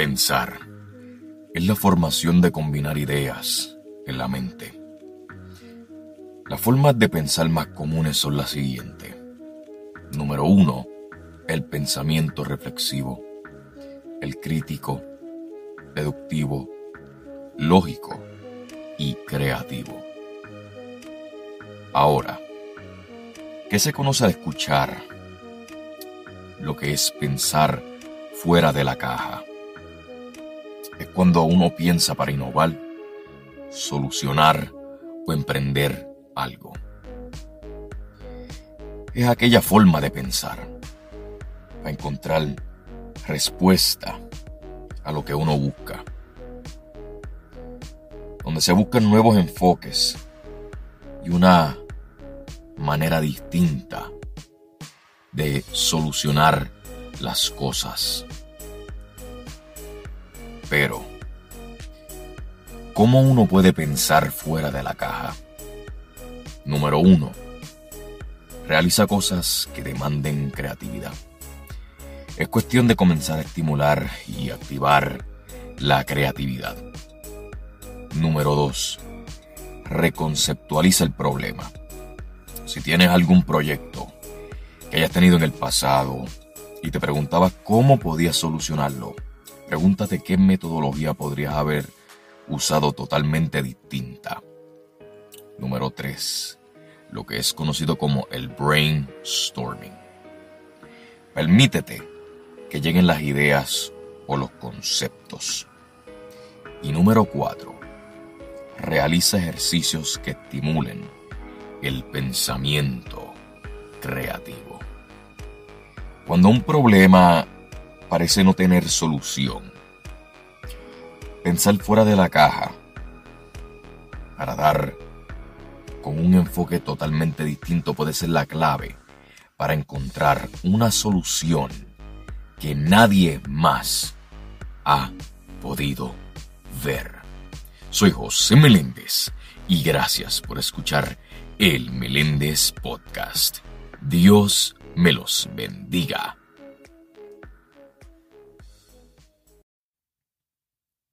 Pensar es la formación de combinar ideas en la mente. Las formas de pensar más comunes son las siguientes. Número uno, el pensamiento reflexivo, el crítico, deductivo, lógico y creativo. Ahora, ¿qué se conoce al escuchar? Lo que es pensar fuera de la caja. Cuando uno piensa para innovar, solucionar o emprender algo. Es aquella forma de pensar para encontrar respuesta a lo que uno busca. Donde se buscan nuevos enfoques y una manera distinta de solucionar las cosas. Pero, ¿cómo uno puede pensar fuera de la caja? Número uno, realiza cosas que demanden creatividad. Es cuestión de comenzar a estimular y activar la creatividad. Número 2. Reconceptualiza el problema. Si tienes algún proyecto que hayas tenido en el pasado y te preguntabas cómo podías solucionarlo, pregúntate qué metodología podrías haber usado totalmente distinta. Número 3. Lo que es conocido como el brainstorming. Permítete que lleguen las ideas o los conceptos. Y número 4. Realiza ejercicios que estimulen el pensamiento creativo. Cuando un problema parece no tener solución, pensar fuera de la caja para dar con un enfoque totalmente distinto puede ser la clave para encontrar una solución que nadie más ha podido ver. Soy José Meléndez y gracias por escuchar el Meléndez Podcast. Dios me los bendiga.